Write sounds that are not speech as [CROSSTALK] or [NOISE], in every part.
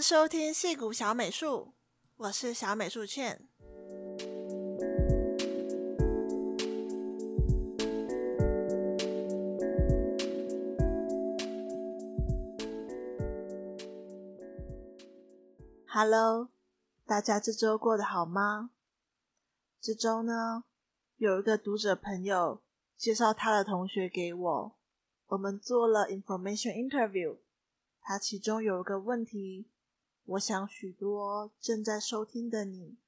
收听戏谷小美术，我是小美术茜。Hello，大家这周过得好吗？这周呢，有一个读者朋友介绍他的同学给我，我们做了 information interview。他其中有一个问题，我想许多正在收听的你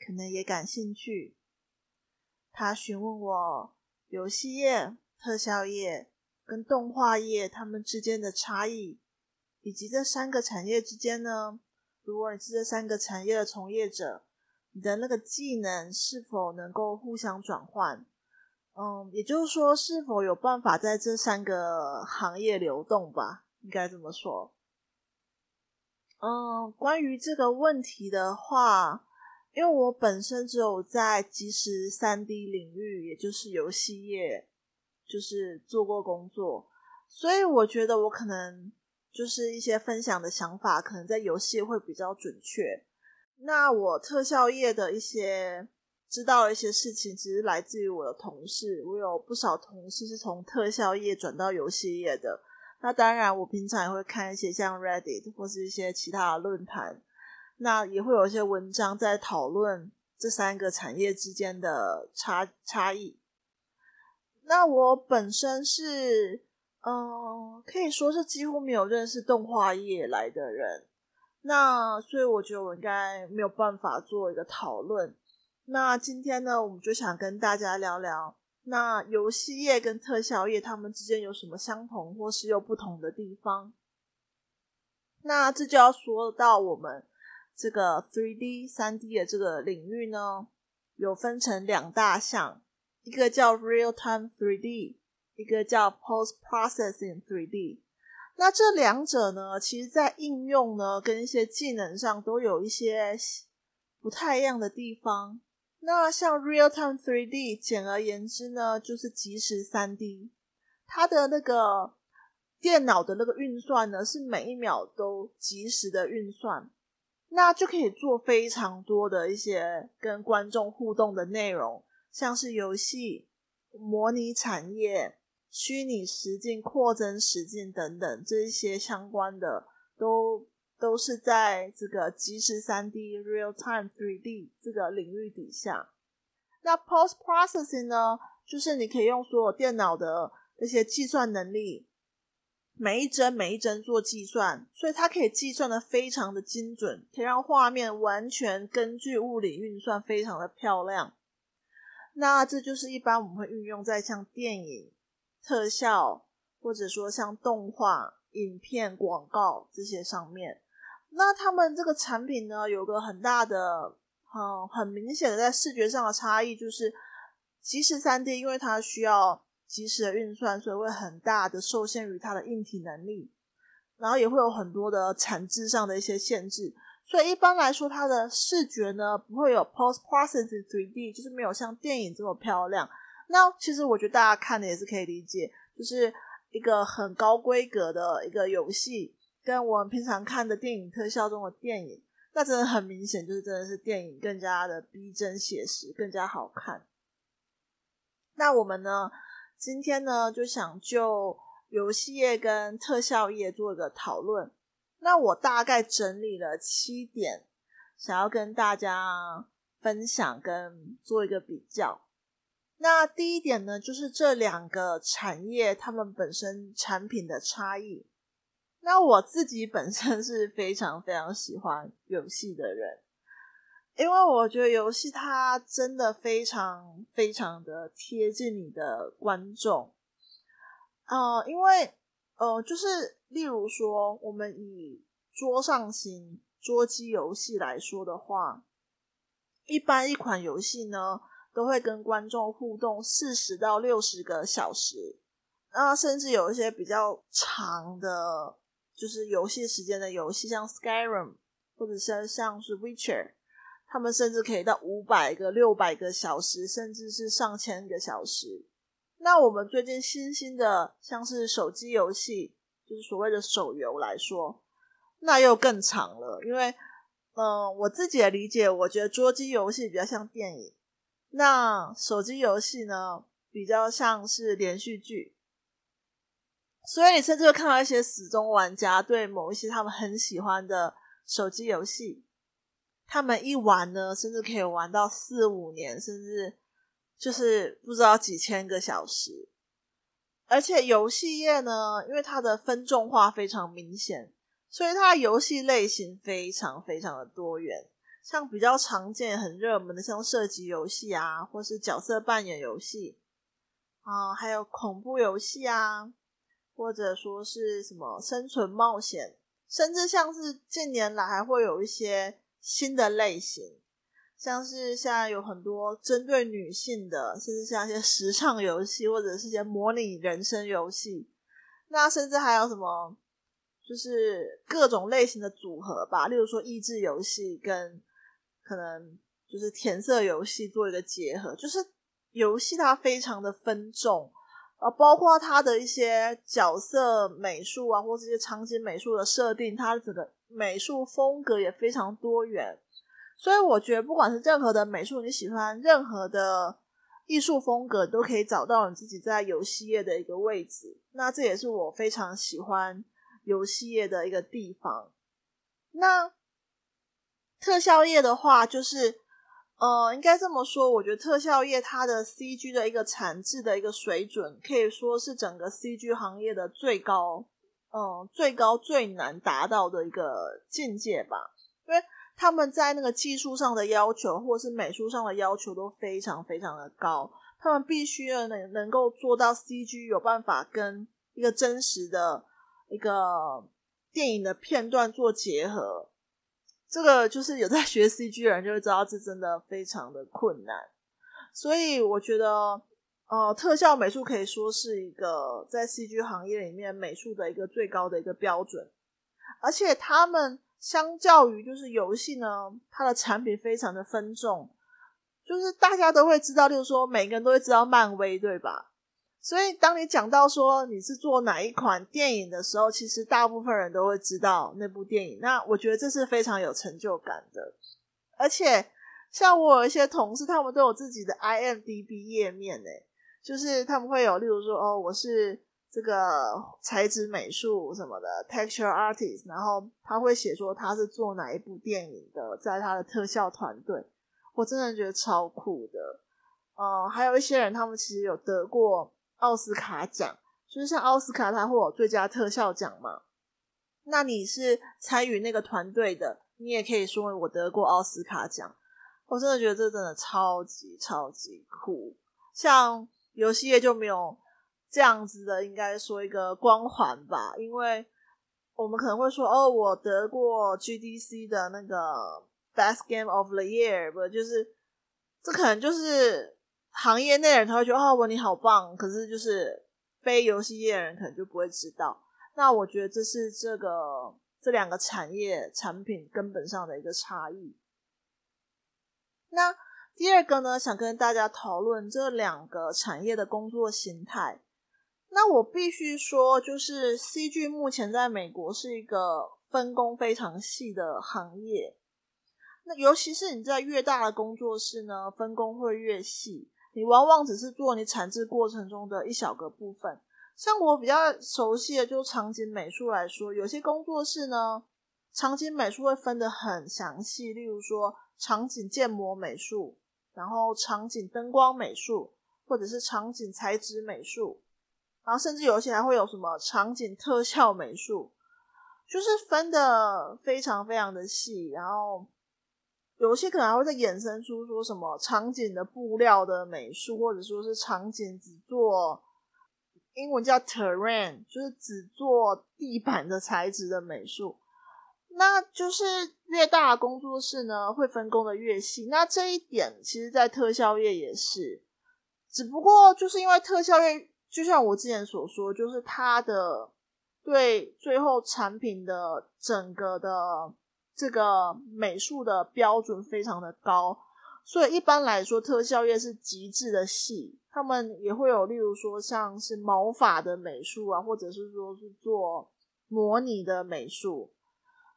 可能也感兴趣。他询问我游戏业、特效业跟动画业他们之间的差异，以及这三个产业之间呢，如果你是这三个产业的从业者，你的那个技能是否能够互相转换？嗯，也就是说，是否有办法在这三个行业流动吧？应该这么说。嗯，关于这个问题的话，因为我本身只有在即时 3D 领域，也就是游戏业，就是做过工作，所以我觉得我可能就是一些分享的想法，可能在游戏会比较准确。那我特效业的一些知道的一些事情，其实来自于我的同事，我有不少同事是从特效业转到游戏业的。那当然，我平常也会看一些像 Reddit 或是一些其他的论坛，那也会有一些文章在讨论这三个产业之间的差差异。那我本身是，嗯，可以说是几乎没有认识动画业来的人，那所以我觉得我应该没有办法做一个讨论。那今天呢，我们就想跟大家聊聊。那游戏业跟特效业，他们之间有什么相同或是有不同的地方？那这就要说到我们这个 3D、3D 的这个领域呢，有分成两大项，一个叫 Real Time 3D，一个叫 Post Processing 3D。那这两者呢，其实在应用呢跟一些技能上都有一些不太一样的地方。那像 Real Time 3D，简而言之呢，就是即时 3D。它的那个电脑的那个运算呢，是每一秒都即时的运算，那就可以做非常多的一些跟观众互动的内容，像是游戏、模拟产业、虚拟实境、扩增实境等等这些相关的都。都是在这个即时 3D Real Time 3D 这个领域底下。那 Post Processing 呢，就是你可以用所有电脑的那些计算能力，每一帧每一帧做计算，所以它可以计算的非常的精准，可以让画面完全根据物理运算，非常的漂亮。那这就是一般我们会运用在像电影特效，或者说像动画、影片、广告这些上面。那他们这个产品呢，有个很大的、嗯，很明显的在视觉上的差异，就是即时 3D，因为它需要即时的运算，所以会很大的受限于它的硬体能力，然后也会有很多的产质上的一些限制，所以一般来说，它的视觉呢不会有 Post Processing 3D，就是没有像电影这么漂亮。那其实我觉得大家看的也是可以理解，就是一个很高规格的一个游戏。跟我们平常看的电影特效中的电影，那真的很明显，就是真的是电影更加的逼真写实，更加好看。那我们呢，今天呢就想就游戏业跟特效业做一个讨论。那我大概整理了七点，想要跟大家分享跟做一个比较。那第一点呢，就是这两个产业它们本身产品的差异。那我自己本身是非常非常喜欢游戏的人，因为我觉得游戏它真的非常非常的贴近你的观众，呃，因为呃，就是例如说，我们以桌上型桌机游戏来说的话，一般一款游戏呢，都会跟观众互动四十到六十个小时，那甚至有一些比较长的。就是游戏时间的游戏，像 Skyrim 或者是像是 Witcher，他们甚至可以到五百个、六百个小时，甚至是上千个小时。那我们最近新兴的，像是手机游戏，就是所谓的手游来说，那又更长了。因为，嗯、我自己的理解，我觉得桌机游戏比较像电影，那手机游戏呢，比较像是连续剧。所以你甚至会看到一些死忠玩家对某一些他们很喜欢的手机游戏，他们一玩呢，甚至可以玩到四五年，甚至就是不知道几千个小时。而且游戏业呢，因为它的分众化非常明显，所以它的游戏类型非常非常的多元。像比较常见、很热门的，像射击游戏啊，或是角色扮演游戏啊，还有恐怖游戏啊，或者说是什么生存冒险，甚至像是近年来还会有一些新的类型。像是现在有很多针对女性的，甚至像一些时尚游戏，或者是些模拟人生游戏。那甚至还有什么，就是各种类型的组合吧，例如说益智游戏跟可能就是填色游戏做一个结合。就是游戏它非常的分众，啊，包括它的一些角色美术啊，或这些场景美术的设定，它的整个美术风格也非常多元。所以我觉得，不管是任何的美术，你喜欢任何的艺术风格，都可以找到你自己在游戏业的一个位置。那这也是我非常喜欢游戏业的一个地方。那特效业的话，就是呃，应该这么说，我觉得特效业它的 CG 的一个产制的一个水准，可以说是整个 CG 行业的最高，嗯、最高最难达到的一个境界吧，因为。他们在那个技术上的要求，或是美术上的要求都非常非常的高。他们必须要能能够做到 CG 有办法跟一个真实的一个电影的片段做结合。这个就是有在 [LAUGHS] 学 CG 的人就会知道，这真的非常的困难。所以我觉得，呃，特效美术可以说是一个在 CG 行业里面美术的一个最高的一个标准，而且他们。相较于就是游戏呢，它的产品非常的分众，就是大家都会知道，就是说每个人都会知道漫威，对吧？所以当你讲到说你是做哪一款电影的时候，其实大部分人都会知道那部电影。那我觉得这是非常有成就感的，而且像我有一些同事，他们都有自己的 IMDB 页面，诶，就是他们会有，例如说，哦，我是。这个材质美术什么的 texture artist，然后他会写说他是做哪一部电影的，在他的特效团队，我真的觉得超酷的。嗯，还有一些人，他们其实有得过奥斯卡奖，就是像奥斯卡，他会有最佳特效奖嘛。那你是参与那个团队的，你也可以说我得过奥斯卡奖。我真的觉得这真的超级超级酷。像游戏业就没有。这样子的，应该说一个光环吧，因为我们可能会说，哦，我得过 GDC 的那个 Best Game of the Year，不就是这可能就是行业内的人他会觉得，哦，文你好棒，可是就是非游戏业的人可能就不会知道。那我觉得这是这个这两个产业产品根本上的一个差异。那第二个呢，想跟大家讨论这两个产业的工作形态。那我必须说，就是 CG 目前在美国是一个分工非常细的行业。那尤其是你在越大的工作室呢，分工会越细。你往往只是做你产制过程中的一小个部分。像我比较熟悉的，就场景美术来说，有些工作室呢，场景美术会分得很详细。例如说，场景建模美术，然后场景灯光美术，或者是场景材质美术。然后甚至有些还会有什么场景特效美术，就是分得非常非常的细。然后有些可能还会再衍生出说什么场景的布料的美术，或者说是场景只做英文叫 terrain，就是只做地板的材质的美术。那就是越大的工作室呢，会分工的越细。那这一点其实，在特效业也是，只不过就是因为特效业。就像我之前所说，就是它的对最后产品的整个的这个美术的标准非常的高，所以一般来说特效业是极致的细，他们也会有例如说像是毛发的美术啊，或者是说是做模拟的美术。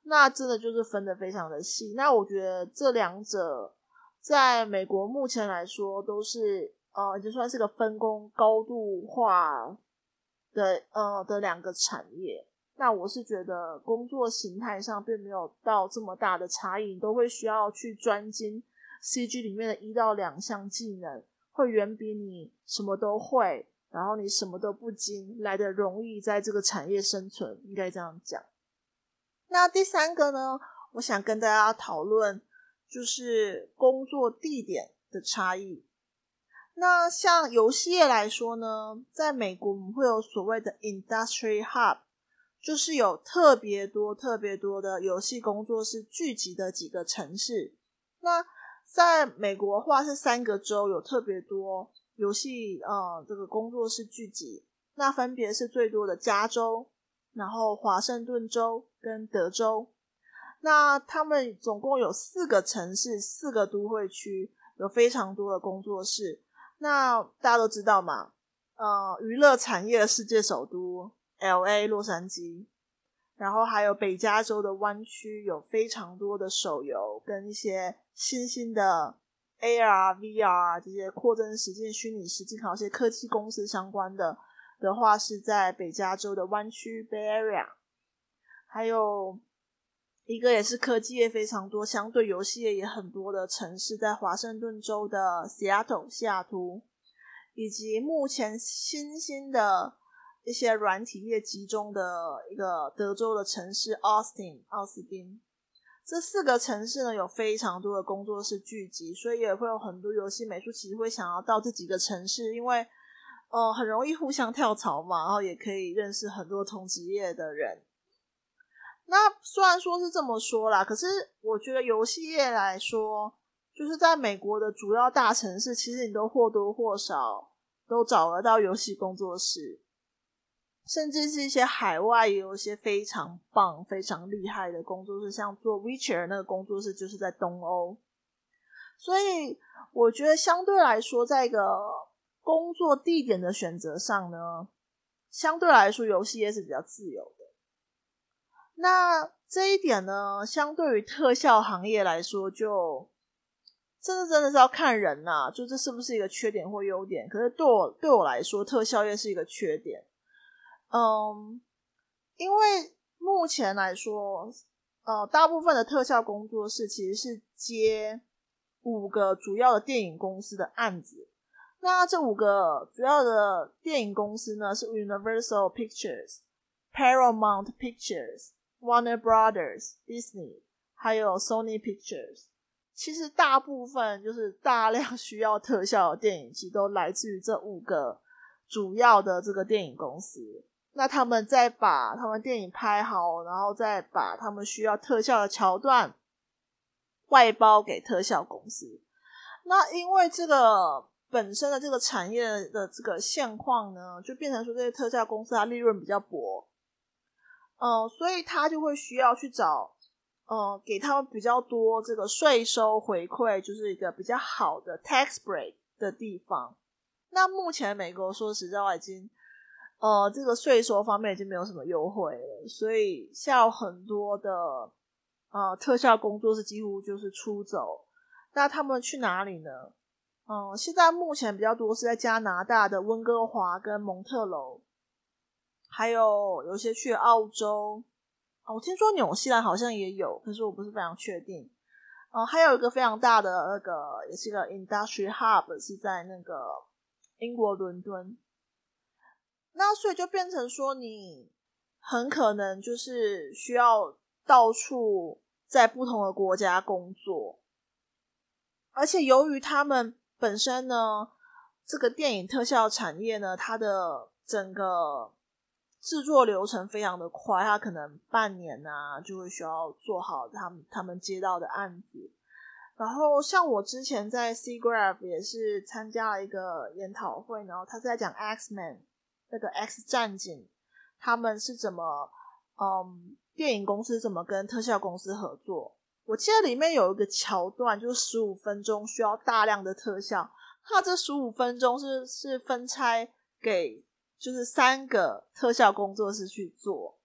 那真的就是分的非常的细。那我觉得这两者在美国目前来说都是呃，就算是个分工高度化的呃的两个产业。那我是觉得工作形态上并没有到这么大的差异，你都会需要去专精 CG 里面的一到两项技能，会远比你什么都会，然后你什么都不精来的容易在这个产业生存，应该这样讲。那第三个呢，我想跟大家讨论就是工作地点的差异。那像游戏业来说呢，在美国我们会有所谓的 Industry Hub。就是有特别多、特别多的游戏工作室聚集的几个城市。那在美国的话是三个州有特别多游戏呃这个工作室聚集，那分别是最多的加州，然后华盛顿州跟德州。那他们总共有四个城市、四个都会区，有非常多的工作室。那大家都知道嘛，呃，娱乐产业的世界首都。L.A. 洛杉矶，然后还有北加州的湾区，有非常多的手游跟一些新兴的 A.R. V.R. 这些扩增实境、虚拟实境，还有一些科技公司相关的的话，是在北加州的湾区 Bay Area，还有一个也是科技业非常多、相对游戏业也很多的城市，在华盛顿州的 Seattle 西雅图，以及目前新兴的。一些软体业集中的一个德州的城市 Austin 奥斯汀，这四个城市呢，有非常多的工作室聚集，所以也会有很多游戏美术其实会想要到这几个城市，因为呃很容易互相跳槽嘛，然后也可以认识很多同职业的人。那虽然说是这么说啦，可是我觉得游戏业来说，就是在美国的主要大城市，其实你都或多或少都找得到游戏工作室。甚至是一些海外也有一些非常棒、非常厉害的工作室，像做 Witcher 那个工作室就是在东欧。所以我觉得相对来说，在一个工作地点的选择上呢，相对来说游戏业是比较自由的。那这一点呢，相对于特效行业来说，就真的真的是要看人呐、就这是不是一个缺点或优点？可是对我对我来说，特效业是一个缺点。嗯，因为目前来说，呃，大部分的特效工作室其实是接五个主要的电影公司的案子。那这五个主要的电影公司呢，是 Universal Pictures、Paramount Pictures、Warner Brothers、Disney，还有 Sony Pictures。其实大部分就是大量 [LAUGHS] 需要特效的电影，其实都来自于这五个主要的这个电影公司。那他们再把他们电影拍好，然后再把他们需要特效的桥段外包给特效公司。那因为这个本身的这个产业的这个现况呢，就变成说这些特效公司它利润比较薄，嗯、所以他就会需要去找，呃，给他们比较多这个税收回馈，就是一个比较好的 tax break 的地方。那目前美国说实在话已经。呃，这个税收方面已经没有什么优惠了，所以像很多的呃特效工作室几乎就是出走。那他们去哪里呢？嗯、现在目前比较多是在加拿大的温哥华跟蒙特楼，还有有些去澳洲。哦，我听说纽西兰好像也有，可是我不是非常确定。呃，还有一个非常大的那个，也是一个 industry hub，是在那个英国伦敦。那所以就变成说，你很可能就是需要到处在不同的国家工作，而且由于他们本身呢，这个电影特效产业呢，它的整个制作流程非常的快，它可能半年啊就会需要做好他们他们接到的案子。然后像我之前在 C Graph 也是参加了一个研讨会，然后他是在讲 X-Men。那个 X 战警，他们是怎么，嗯，电影公司怎么跟特效公司合作？我记得里面有一个桥段，就是十五分钟需要大量的特效，它这十五分钟是是分拆给就是三个特效工作室去做，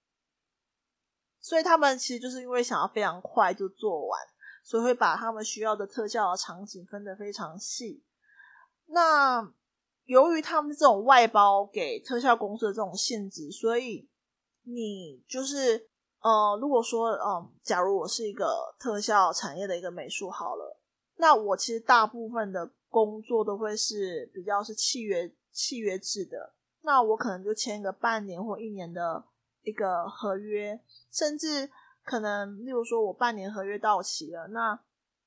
所以他们其实就是因为想要非常快就做完，所以会把他们需要的特效的场景分得非常细。那由于他们这种外包给特效公司的这种性质，所以你就是呃，如果说嗯、呃，假如我是一个特效产业的一个美术好了，那我其实大部分的工作都会是比较是契约契约制的，那我可能就签一个半年或一年的。一个合约，甚至可能，例如说，我半年合约到期了，那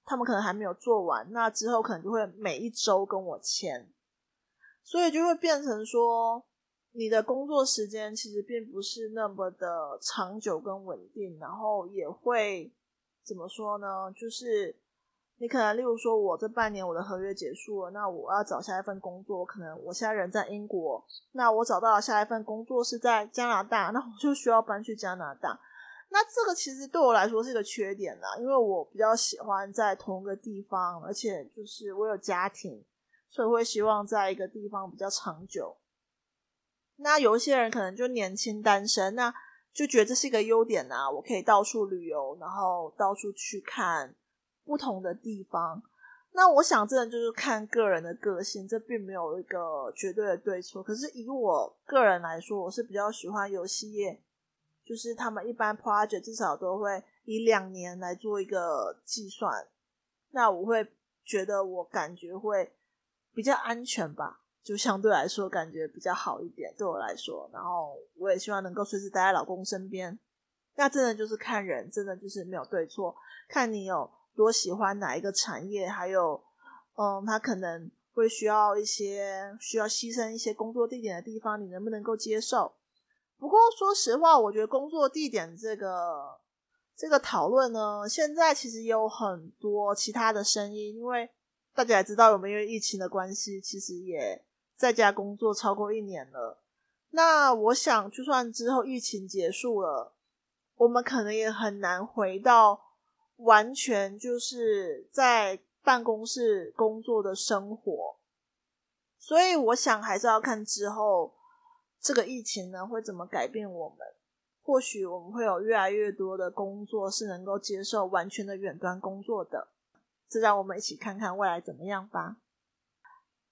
他们可能还没有做完，那之后可能就会每一周跟我签，所以就会变成说，你的工作时间其实并不是那么的长久跟稳定，然后也会怎么说呢？就是。你可能，例如说，我这半年我的合约结束了，那我要找下一份工作。可能我现在人在英国，那我找到了下一份工作是在加拿大，那我就需要搬去加拿大。那这个其实对我来说是一个缺点啦，因为我比较喜欢在同一个地方，而且就是我有家庭，所以会希望在一个地方比较长久。那有一些人可能就年轻单身，那就觉得这是一个优点啊，我可以到处旅游，然后到处去看。不同的地方，那我想真的就是看个人的个性，这并没有一个绝对的对错。可是以我个人来说，我是比较喜欢游戏业，就是他们一般 project 至少都会以两年来做一个计算，那我会觉得我感觉会比较安全吧，就相对来说感觉比较好一点，对我来说。然后我也希望能够随时待在老公身边。那真的就是看人，真的就是没有对错，看你有。多喜欢哪一个产业，还有，嗯，他可能会需要一些需要牺牲一些工作地点的地方，你能不能够接受？不过说实话，我觉得工作地点这个这个讨论呢，现在其实有很多其他的声音，因为大家也知道，我们因为疫情的关系，其实也在家工作超过一年了。那我想，就算之后疫情结束了，我们可能也很难回到。完全就是在办公室工作的生活，所以我想还是要看之后这个疫情呢会怎么改变我们。或许我们会有越来越多的工作是能够接受完全的远端工作的，让我们一起看看未来怎么样吧。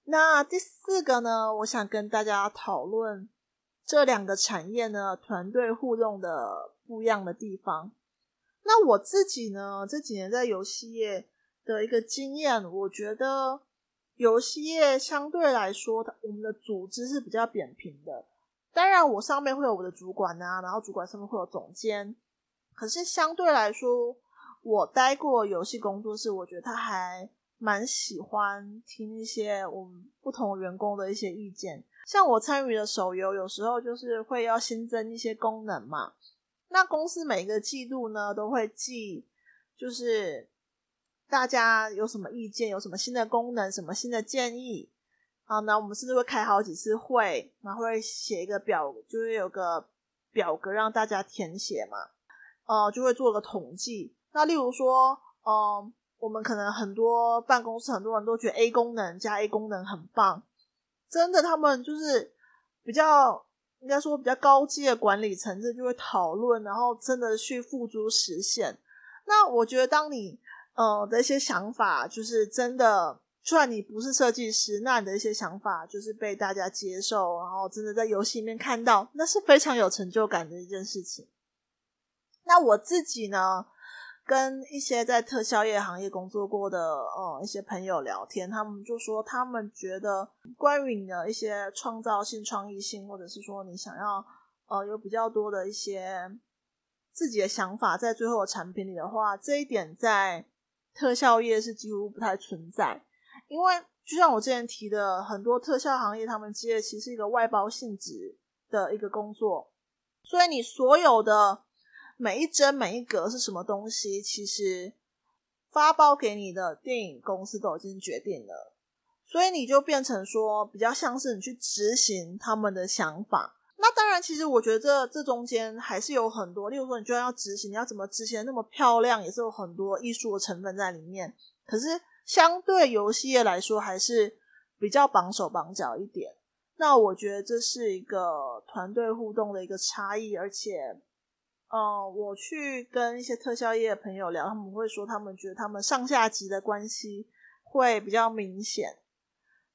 那第四个呢，我想跟大家讨论这两个产业呢团队互动的不一样的地方。那我自己呢，这几年在游戏业的一个经验，我觉得游戏业相对来说，我们的组织是比较扁平的。当然，我上面会有我的主管啊，然后主管上面会有总监。可是相对来说，我待过游戏工作室，我觉得他还蛮喜欢听一些我们不同员工的一些意见。像我参与的手游，有时候就是会要新增一些功能嘛。那公司每个季度呢，都会寄，就是大家有什么意见，有什么新的功能，什么新的建议，好，那我们甚至会开好几次会，然后会写一个表，就是有个表格让大家填写嘛，呃，就会做个统计。那例如说，嗯、我们可能很多办公室很多人都觉得 A 功能加 A 功能很棒，真的，他们就是比较。应该说比较高阶的管理层次就会讨论，然后真的去付诸实现。那我觉得，当你呃的一些想法，就是真的，就算你不是设计师，那你的一些想法就是被大家接受，然后真的在游戏里面看到，那是非常有成就感的一件事情。那我自己呢，跟一些在特效业行业工作过的呃一些朋友聊天，他们就说他们觉得关于你的一些创造性、创意性，或者是说你想要呃有比较多的一些自己的想法在最后的产品里的话，这一点在特效业是几乎不太存在。因为就像我之前提的，很多特效行业他们接的其实是一个外包性质的一个工作，所以你所有的。每一帧每一格是什么东西？其实发包给你的电影公司都已经决定了，所以你就变成说比较像是你去执行他们的想法。那当然，其实我觉得这这中间还是有很多，例如说你就要执行，你要怎么执行那么漂亮，也是有很多艺术的成分在里面。可是相对游戏业来说，还是比较绑手绑脚一点。那我觉得这是一个团队互动的一个差异，而且。嗯，我去跟一些特效业的朋友聊，他们会说他们觉得他们上下级的关系会比较明显。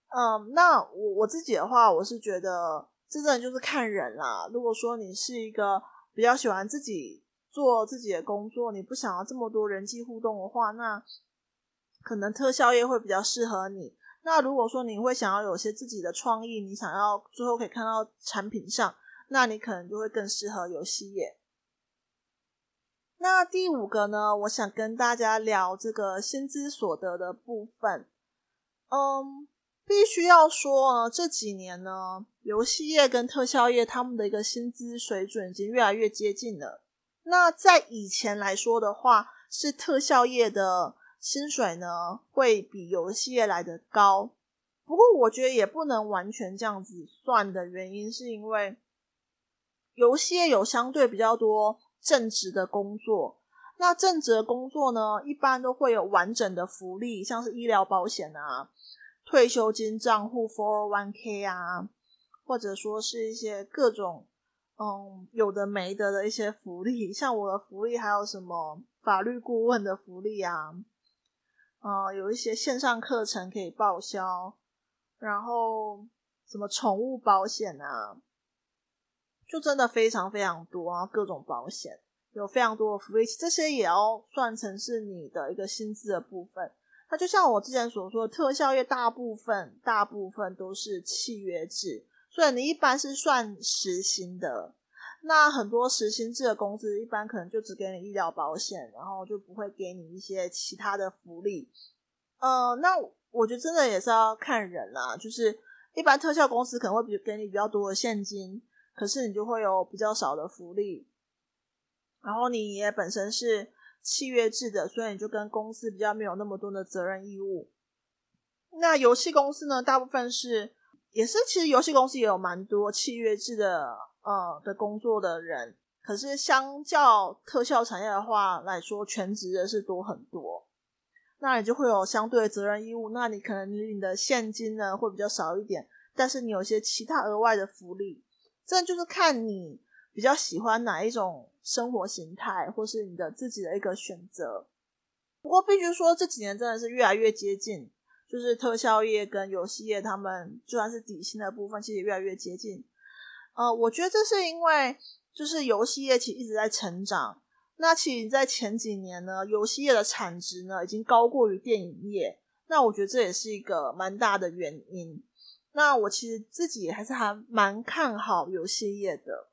嗯，那我我自己的话，我是觉得这真的就是看人啦。如果说你是一个比较喜欢自己做自己的工作，你不想要这么多人际互动的话，那可能特效业会比较适合你。那如果说你会想要有些自己的创意，你想要最后可以看到产品上，那你可能就会更适合游戏业。那第五个呢，我想跟大家聊这个薪资所得的部分。嗯，必须要说呢，这几年呢，游戏业跟特效业他们的一个薪资水准已经越来越接近了。那在以前来说的话，是特效业的薪水呢会比游戏业来的高。不过我觉得也不能完全这样子算的原因，是因为游戏业有相对比较多。正职的工作，那正职的工作呢，一般都会有完整的福利，像是医疗保险啊、退休金账户 401k 啊，或者说是一些各种嗯有的没的的一些福利，像我的福利还有什么法律顾问的福利啊，嗯，有一些线上课程可以报销，然后什么宠物保险啊。就真的非常非常多啊，各种保险有非常多的福利，这些也要算成是你的一个薪资的部分。那就像我之前所说的，特效业大部分大部分都是契约制，所以你一般是算实薪的。那很多实薪制的公司一般可能就只给你医疗保险，然后就不会给你一些其他的福利。呃，那我觉得真的也是要看人啦，就是一般特效公司可能会比给你比较多的现金。可是你就会有比较少的福利，然后你也本身是契约制的，所以你就跟公司比较没有那么多的责任义务。那游戏公司呢，大部分是也是，其实游戏公司也有蛮多契约制的呃的工作的人，可是相较特效产业的话来说，全职的是多很多。那你就会有相对责任义务，那你可能你的现金呢会比较少一点，但是你有些其他额外的福利。这就是看你比较喜欢哪一种生活形态，或是你的自己的一个选择。不过必须说，这几年真的是越来越接近，就是特效业跟游戏业，他们就算是底薪的部分，其实越来越接近。呃，我觉得这是因为，就是游戏业其实一直在成长。那其实，在前几年呢，游戏业的产值呢，已经高过于电影业。那我觉得这也是一个蛮大的原因。那我其实自己还是还蛮看好游戏业的，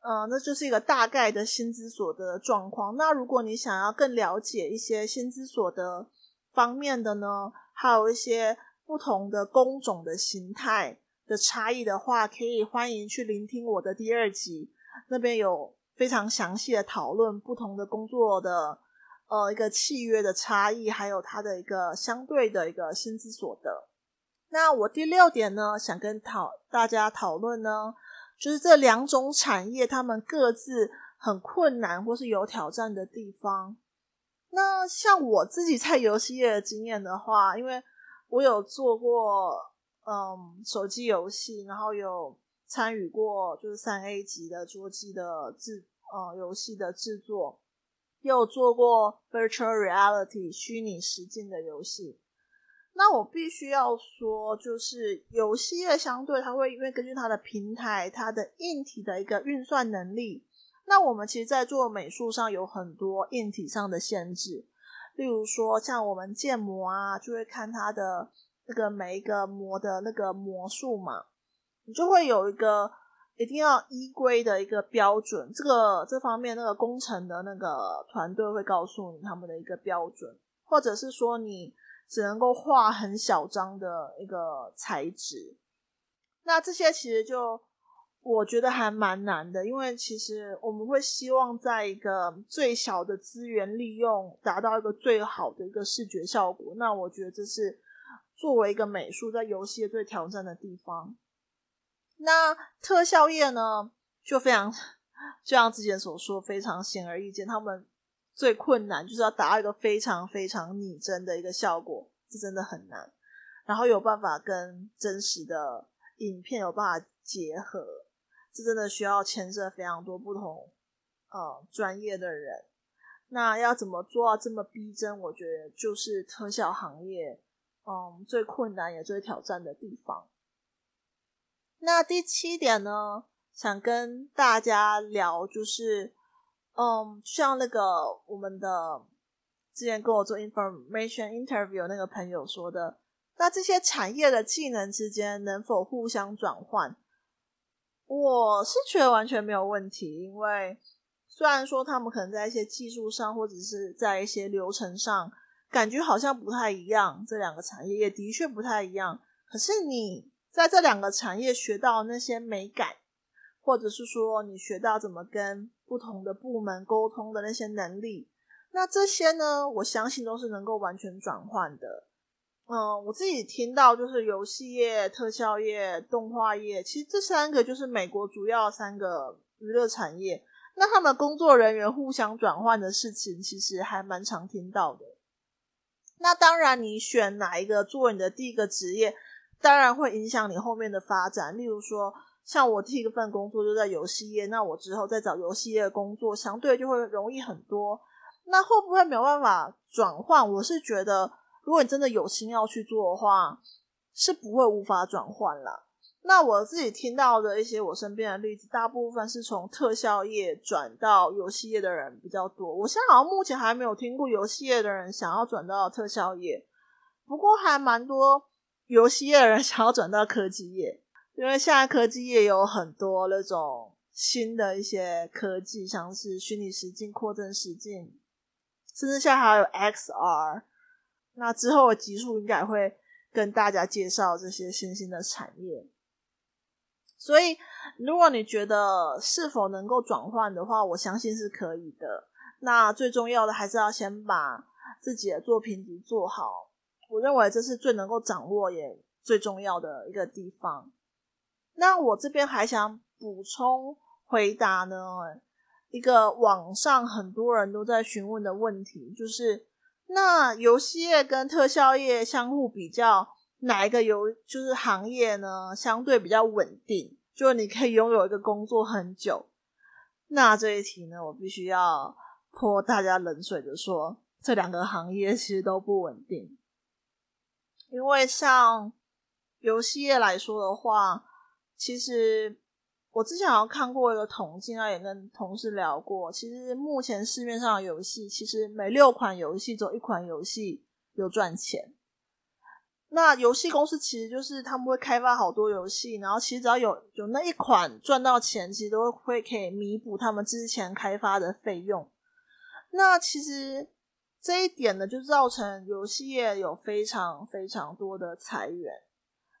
嗯、呃，那就是一个大概的薪资所得状况。那如果你想要更了解一些薪资所得方面的呢，还有一些不同的工种的形态的差异的话，可以欢迎去聆听我的第二集，那边有非常详细的讨论不同的工作的呃一个契约的差异，还有它的一个相对的一个薪资所得。那我第六点呢，想跟讨大家讨论呢，就是这两种产业，他们各自很困难或是有挑战的地方。那像我自己在游戏业的经验的话，因为我有做过嗯手机游戏，然后有参与过就是三 A 级的桌机的制呃游戏的制作，也有做过 Virtual Reality 虚拟实境的游戏。那我必须要说，就是游戏业相对它会因为根据它的平台、它的硬体的一个运算能力，那我们其实，在做美术上有很多硬体上的限制，例如说像我们建模啊，就会看它的那个每一个模的那个模数嘛，你就会有一个一定要依规的一个标准，这个这方面那个工程的那个团队会告诉你他们的一个标准，或者是说你。只能够画很小张的一个材质，那这些其实就我觉得还蛮难的，因为其实我们会希望在一个最小的资源利用，达到一个最好的一个视觉效果。那我觉得这是作为一个美术在游戏最挑战的地方。那特效业呢，就非常就像之前所说，非常显而易见，他们。最困难就是要达到一个非常非常拟真的一个效果，这真的很难。然后有办法跟真实的影片有办法结合，这真的需要牵涉非常多不同呃专业的人。那要怎么做到这么逼真？我觉得就是特效行业，嗯，最困难也最挑战的地方。那第七点呢，想跟大家聊，就是，嗯，像那个我们的之前跟我做 information interview 那个朋友说的，那这些产业的技能之间能否互相转换？我是觉得完全没有问题，因为。虽然说他们可能在一些技术上，或者是在一些流程上，感觉好像不太一样，这两个产业也的确不太一样。可是你在这两个产业学到那些美感，或者是说你学到怎么跟不同的部门沟通的那些能力，那这些呢，我相信都是能够完全转换的。嗯，我自己听到就是游戏业、特效业、动画业，其实这三个就是美国主要三个娱乐产业。那他们工作人员互相转换的事情，其实还蛮常听到的。那当然，你选哪一个做你的第一个职业，当然会影响你后面的发展。例如说，像我第一份工作就在游戏业，那我之后再找游戏业的工作，相对就会容易很多。那会不会没有办法转换？我是觉得，如果你真的有心要去做的话，是不会无法转换啦。那我自己听到的一些我身边的例子，大部分是从特效业转到游戏业的人比较多。我现在好像目前还没有听过游戏业的人想要转到特效业，不过还蛮多游戏业的人 [LAUGHS] 想要转到科技业，因为现在科技也有很多那种新的一些科技，像是虚拟实境、扩增实境，甚至现在还有 XR。那之后的集数应该会跟大家介绍这些新兴的产业。所以，如果你觉得是否能够转换的话，我相信是可以的。那最重要的还是要先把自己的作品集做好。我认为这是最能够掌握也最重要的一个地方。那我这边还想补充回答呢，一个网上很多人都在询问的问题，就是那游戏业跟特效业相互比较。哪一个有就是行业呢？相对比较稳定，就你可以拥有一个工作很久。那这一题呢，我必须要泼大家冷水的说，这两个行业其实都不稳定。因为像游戏业来说的话，其实我之前好像看过一个统计，啊，也跟同事聊过。其实目前市面上的游戏，其实每六款游戏只有一款游戏有赚钱。那游戏公司其实就是他们会开发好多游戏，然后其实只要有有那一款赚到钱，其实都会可以弥补他们之前开发的费用。那其实这一点呢，就造成游戏业有非常非常多的裁员，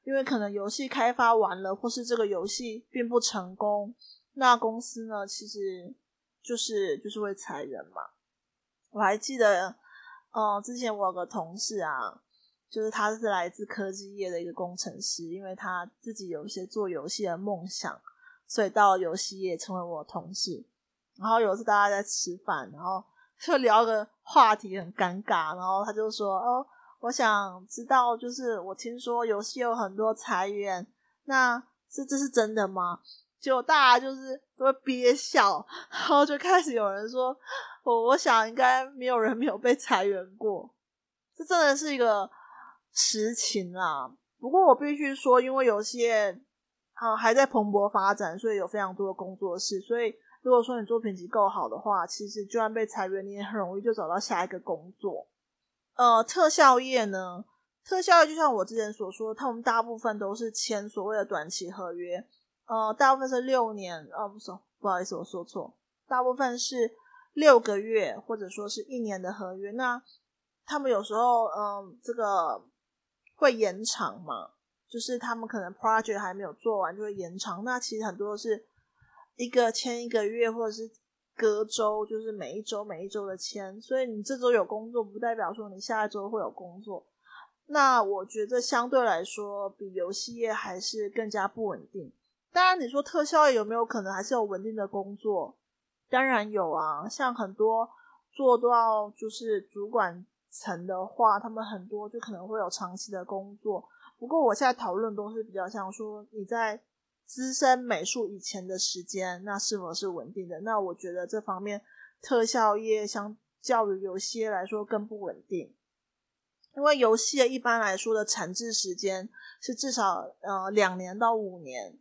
因为可能游戏开发完了，或是这个游戏并不成功，那公司呢，其实就是就是会裁员嘛。我还记得，嗯，之前我有个同事啊。就是他是来自科技业的一个工程师，因为他自己有一些做游戏的梦想，所以到游戏业成为我同事。然后有一次大家在吃饭，然后就聊个话题很尴尬，然后他就说：“哦，我想知道，就是我听说游戏有很多裁员，那是这是真的吗？”结果大家就是都会憋笑，然后就开始有人说：“我我想应该没有人没有被裁员过。”这真的是一个。实情啦，不过我必须说，因为游戏啊还在蓬勃发展，所以有非常多的工作室。所以如果说你作品集够好的话，其实就算被裁员，你也很容易就找到下一个工作。呃，特效业呢，特效业就像我之前所说，他们大部分都是签所谓的短期合约，呃，大部分是六年，哦，不是，不好意思，我说错，大部分是六个月或者说是一年的合约。那他们有时候，嗯、这个。会延长嘛？就是他们可能 project 还没有做完就会延长。那其实很多是一个签一个月，或者是隔周，就是每一周每一周的签。所以你这周有工作，不代表说你下一周会有工作。那我觉得相对来说，比游戏业还是更加不稳定。当然，你说特效业有没有可能还是有稳定的工作？当然有啊，像很多做到就是主管。层的话，他们很多就可能会有长期的工作。不过我现在讨论都是比较像说你在资深美术以前的时间，那是否是稳定的？那我觉得这方面特效业相较于游戏业来说更不稳定，因为游戏业一般来说的产制时间是至少呃两年到五年，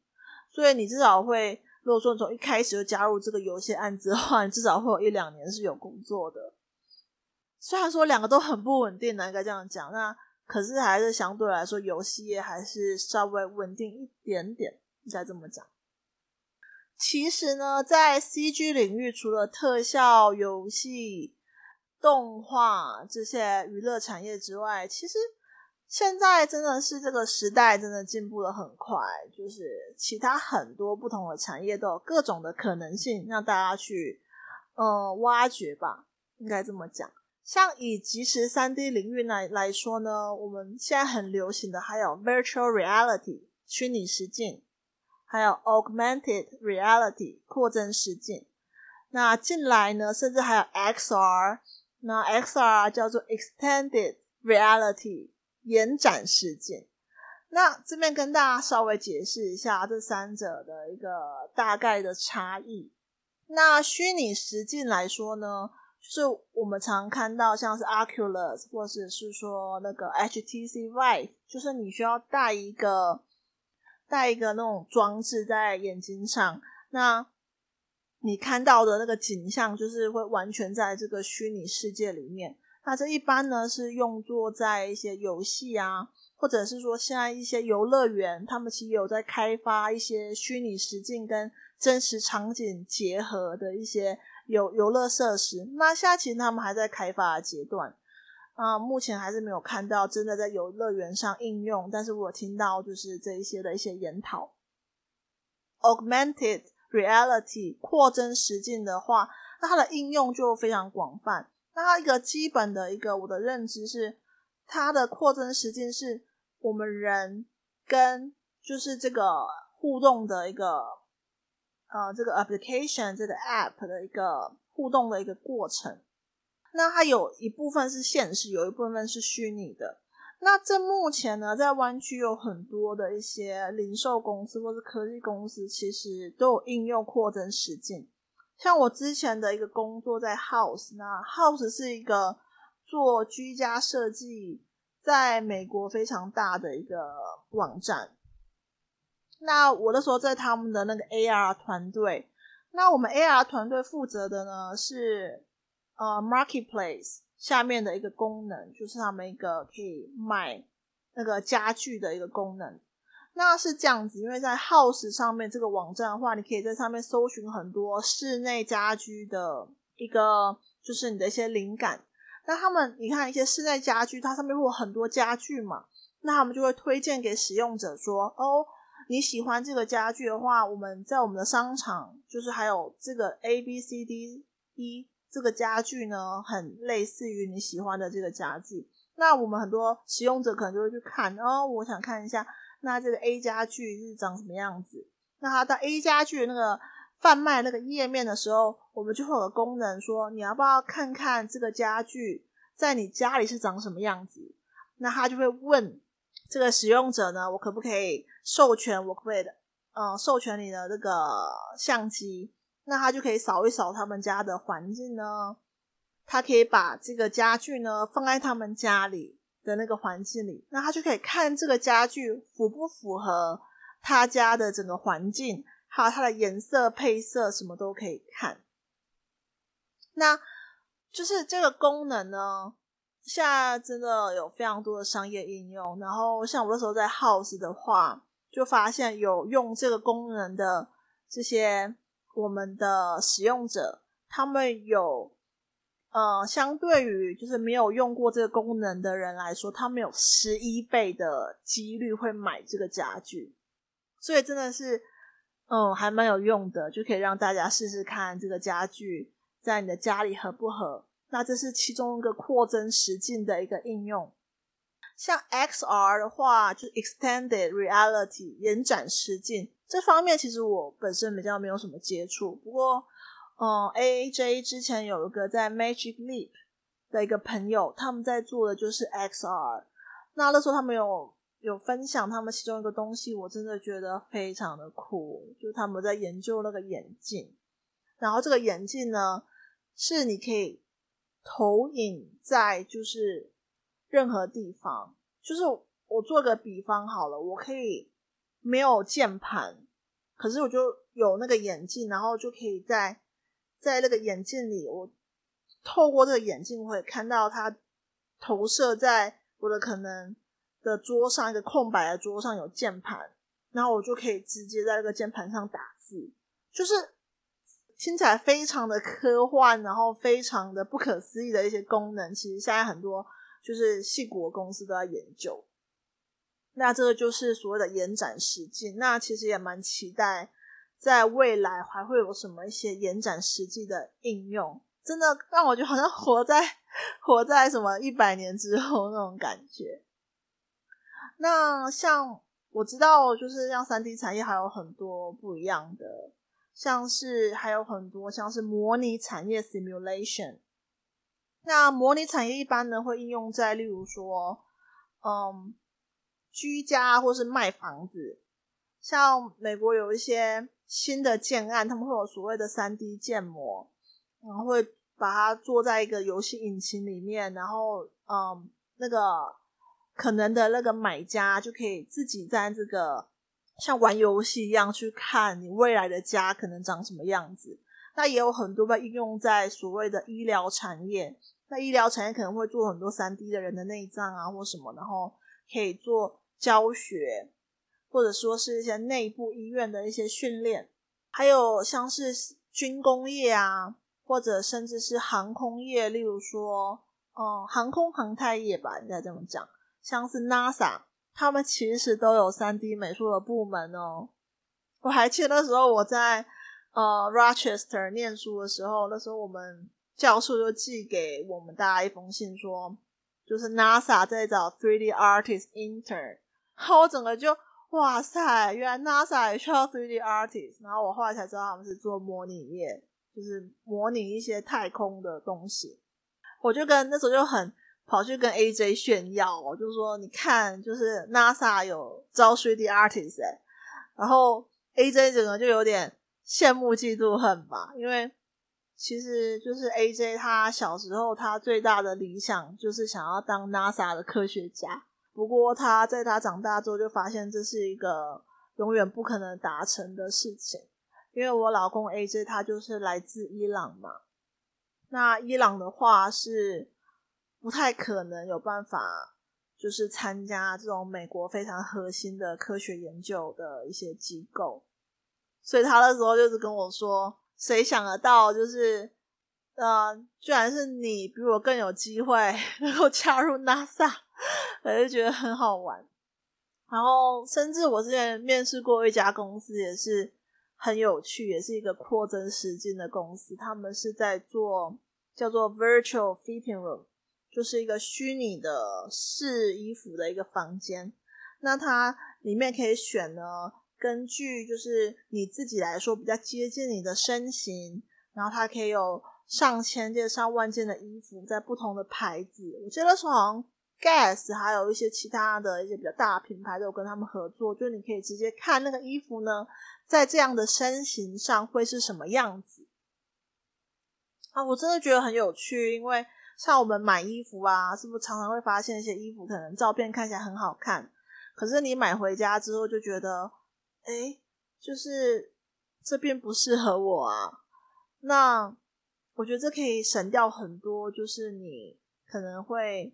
所以你至少会，如果说从一开始就加入这个游戏案子的话，你至少会有一两年是有工作的。虽然说两个都很不稳定，应该这样讲，那可是还是相对来说，游戏业还是稍微稳定一点点，应该这么讲。其实呢，在 CG 领域，除了特效、游戏、动画这些娱乐产业之外，其实现在真的是这个时代真的进步的很快，就是其他很多不同的产业都有各种的可能性，让大家去呃挖掘吧，应该这么讲。像以即时 3D 领域来来说呢，我们现在很流行的还有 Virtual Reality 虚拟实境，还有 Augmented Reality 扩增实境。那近来呢，甚至还有 XR，那 XR 叫做 Extended Reality 延展实境。那这边跟大家稍微解释一下这三者的一个大概的差异。那虚拟实境来说呢，就是我们常看到像是 Oculus 或者是说那个 HTC Vive，就是你需要戴一个戴一个那种装置在眼睛上，那你看到的那个景象就是会完全在这个虚拟世界里面。那这一般呢是用作在一些游戏啊，或者是说现在一些游乐园，他们其实有在开发一些虚拟实境跟真实场景结合的一些。游游乐设施，那现在其实他们还在开发阶段啊，目前还是没有看到真的在游乐园上应用。但是我听到就是这一些的一些研讨。Augmented reality 扩增实境的话，那它的应用就非常广泛。那它一个基本的一个我的认知是，它的扩增实境是我们人跟就是这个互动的一个。呃，这个 application 这个 app 的一个互动的一个过程，那它有一部分是现实，有一部分是虚拟的。那这目前呢，在湾区有很多的一些零售公司或是科技公司，其实都有应用扩增实境。像我之前的一个工作在 House，那 House 是一个做居家设计，在美国非常大的一个网站。那我那时候在他们的那个 AR 团队，那我们 AR 团队负责的呢是呃 Marketplace 下面的一个功能，就是他们一个可以卖那个家具的一个功能。那是这样子，因为在 House 上面这个网站的话，你可以在上面搜寻很多室内家居的一个，就是你的一些灵感。那他们你看一些室内家居，它上面会有很多家具嘛，那他们就会推荐给使用者说哦。你喜欢这个家具的话，我们在我们的商场就是还有这个 A B C D E 这个家具呢，很类似于你喜欢的这个家具。那我们很多使用者可能就会去看，哦，我想看一下，那这个 A 家具是长什么样子？那它到 A 家具那个贩卖那个页面的时候，我们就会有个功能说，你要不要看看这个家具在你家里是长什么样子？那他就会问。这个使用者呢，我可不可以授权？我可不可以的？嗯，授权你的这个相机，那他就可以扫一扫他们家的环境呢。他可以把这个家具呢放在他们家里的那个环境里，那他就可以看这个家具符不符合他家的整个环境，还有它的颜色配色什么都可以看。那就是这个功能呢。现在真的有非常多的商业应用，然后像我那时候在 House 的话，就发现有用这个功能的这些我们的使用者，他们有呃，相对于就是没有用过这个功能的人来说，他们有十一倍的几率会买这个家具，所以真的是嗯，还蛮有用的，就可以让大家试试看这个家具在你的家里合不合。那这是其中一个扩增实境的一个应用，像 XR 的话，就是 Extended Reality 延展实境这方面，其实我本身比较没有什么接触。不过，嗯，AAJ 之前有一个在 Magic Leap 的一个朋友，他们在做的就是 XR。那那时候他们有有分享他们其中一个东西，我真的觉得非常的酷，就他们在研究那个眼镜，然后这个眼镜呢，是你可以投影在就是任何地方，就是我做个比方好了，我可以没有键盘，可是我就有那个眼镜，然后就可以在在那个眼镜里，我透过这个眼镜，会看到它投射在我的可能的桌上，一个空白的桌上有键盘，然后我就可以直接在这个键盘上打字，就是听起来非常的科幻，然后非常的不可思议的一些功能。其实现在很多就是矽谷公司都在研究。那这个就是所谓的延展实际。那其实也蛮期待，在未来还会有什么一些延展实际的应用。真的让我觉得好像活在活在什么一百年之后那种感觉。那像我知道，就是像三 D 产业还有很多不一样的，像是还有很多像是模拟产业 simulation。那模拟产业一般呢会应用在例如说，嗯，居家或是卖房子。像美国有一些新的建案，他们会有所谓的三 D 建模，然后会把它做在一个游戏引擎里面，然后嗯，那个。可能的那个买家就可以自己在这个像玩游戏一样去看你未来的家可能长什么样子。那也有很多被应用在所谓的医疗产业。那医疗产业可能会做很多 3D 的人的内脏啊或什么，然后可以做教学，或者说是一些内部医院的一些训练。还有像是军工业啊，或者甚至是航空业，例如说，嗯，航空航太业吧，应该这么讲。像是 NASA，他们其实都有 3D 美术的部门哦。我还记得那时候我在呃 Rochester 念书的时候，那时候我们教授就寄给我们大家一封信说，说就是 NASA 在找 3D artist intern。然后我整个就哇塞，原来 NASA 也需要 3D artist。然后我后来才知道他们是做模拟业，就是模拟一些太空的东西。我就跟那时候就很。跑去跟 AJ 炫耀，我就说你看，就是 NASA 有招 3D artist 欸，然后 AJ 整个就有点羡慕嫉妒恨吧，因为其实就是 AJ 他小时候他最大的理想就是想要当 NASA 的科学家，不过他在他长大之后就发现这是一个永远不可能达成的事情，因为我老公 AJ 他就是来自伊朗嘛，那伊朗的话是。不太可能有办法，就是参加这种美国非常核心的科学研究的一些机构，所以他那时候就是跟我说：“谁想得到，就是呃，居然是你比我更有机会能够加入 NASA，我就觉得很好玩。然后，甚至我之前面试过一家公司，也是很有趣，也是一个扩增实境的公司，他们是在做叫做 Virtual Fitting Room。”就是一个虚拟的试衣服的一个房间，那它里面可以选呢，根据就是你自己来说比较接近你的身形，然后它可以有上千件、上万件的衣服，在不同的牌子。我记得说好像 Guess 还有一些其他的一些比较大的品牌都有跟他们合作，就是你可以直接看那个衣服呢，在这样的身形上会是什么样子啊？我真的觉得很有趣，因为。像我们买衣服啊，是不是常常会发现一些衣服可能照片看起来很好看，可是你买回家之后就觉得，哎，就是这边不适合我啊。那我觉得这可以省掉很多，就是你可能会，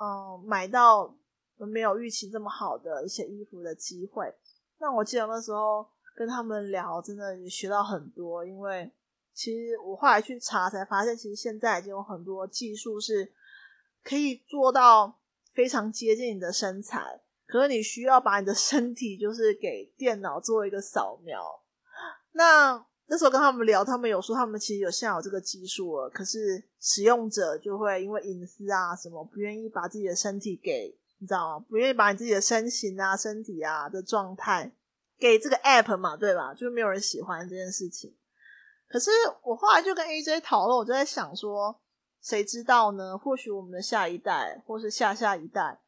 嗯，买到没有预期这么好的一些衣服的机会。那我记得那时候跟他们聊，真的也学到很多，因为。其实我后来去查才发现，其实现在已经有很多技术是可以做到非常接近你的身材，可是你需要把你的身体就是给电脑做一个扫描。那那时候跟他们聊，他们有说他们其实有现有这个技术了，可是使用者就会因为隐私啊什么，不愿意把自己的身体给你知道吗？不愿意把你自己的身形啊、身体啊的状态给这个 app 嘛，对吧？就没有人喜欢这件事情。可是我后来就跟 AJ 讨论，我就在想说，谁知道呢？或许我们的下一代，或是下下一代，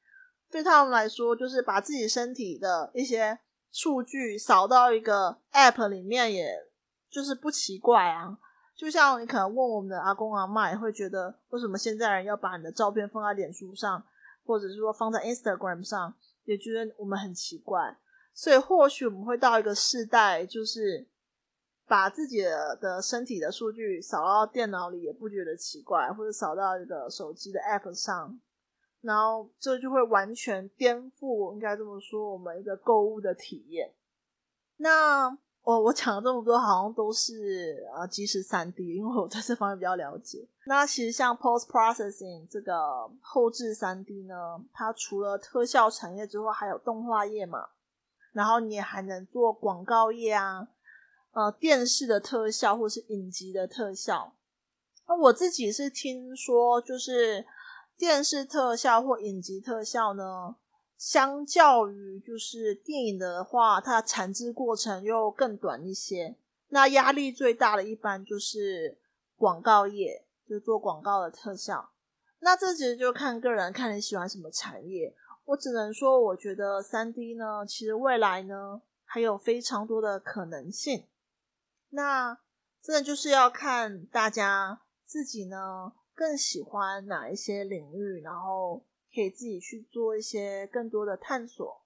对他们来说，就是把自己身体的一些数据扫到一个 App 里面，也就是不奇怪啊。就像你可能问我们的阿公阿嬷，也会觉得为什么现在人要把你的照片放在脸书上，或者是说放在 Instagram 上，也觉得我们很奇怪。所以或许我们会到一个世代，就是把自己的的身体的数据扫到电脑里，也不觉得奇怪，或者扫到一个手机的 App 上，然后这就会完全颠覆，应该这么说，我们一个购物的体验。那。我我讲了这么多，好像都是呃即时三 D，因为我对这方面比较了解。那其实像 Post Processing 这个后置三 D 呢，它除了特效产业之外，还有动画业嘛。然后你也还能做广告业啊，呃，电视的特效或是影集的特效。那我自己是听说，就是电视特效或影集特效呢。相较于就是电影的话，它的产制过程又更短一些。那压力最大的一般就是广告业，就做广告的特效。那这其实就看个人，看你喜欢什么产业。我只能说，我觉得三 D 呢，其实未来呢还有非常多的可能性。那真的就是要看大家自己呢更喜欢哪一些领域，然后。可以自己去做一些更多的探索。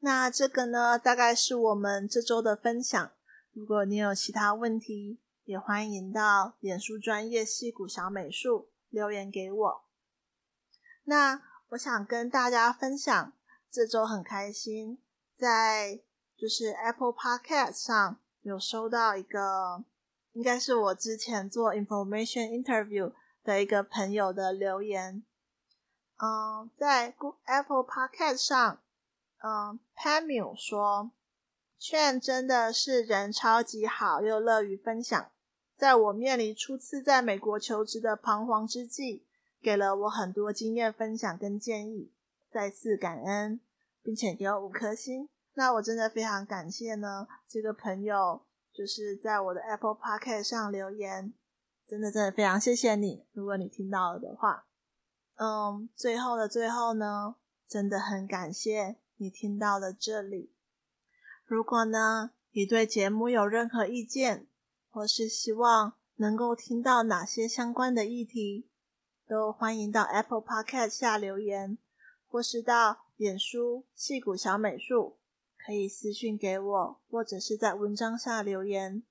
那这个呢，大概是我们这周的分享。如果你有其他问题，也欢迎到脸书专业戏骨小美术留言给我。那我想跟大家分享，这周很开心，在就是 Apple Podcast 上有收到一个，应该是我之前做 Information Interview 的一个朋友的留言。嗯，在 Apple Podcast 上，嗯，Pammy 说圈真的是人超级好，又乐于分享。在我面临初次在美国求职的彷徨之际，给了我很多经验分享跟建议，再次感恩，并且给我五颗星。那我真的非常感谢呢，这个朋友就是在我的 Apple Podcast 上留言，真的真的非常谢谢你。如果你听到了的话。嗯，最后的最后呢，真的很感谢你听到了这里。如果呢，你对节目有任何意见，或是希望能够听到哪些相关的议题，都欢迎到 Apple Podcast 下留言，或是到脸书戏谷小美术可以私讯给我，或者是在文章下留言，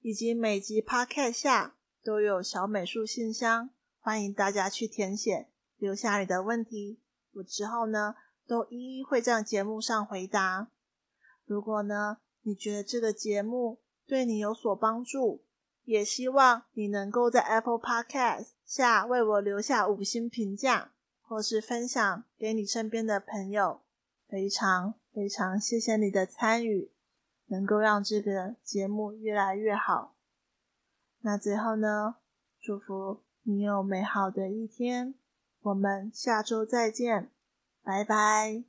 以及每集 Podcast 下都有小美术信箱，欢迎大家去填写。留下你的问题，我之后呢都一一会在节目上回答。如果呢你觉得这个节目对你有所帮助，也希望你能够在 Apple Podcast 下为我留下五星评价，或是分享给你身边的朋友。非常非常谢谢你的参与，能够让这个节目越来越好。那最后呢，祝福你有美好的一天。我们下周再见，拜拜。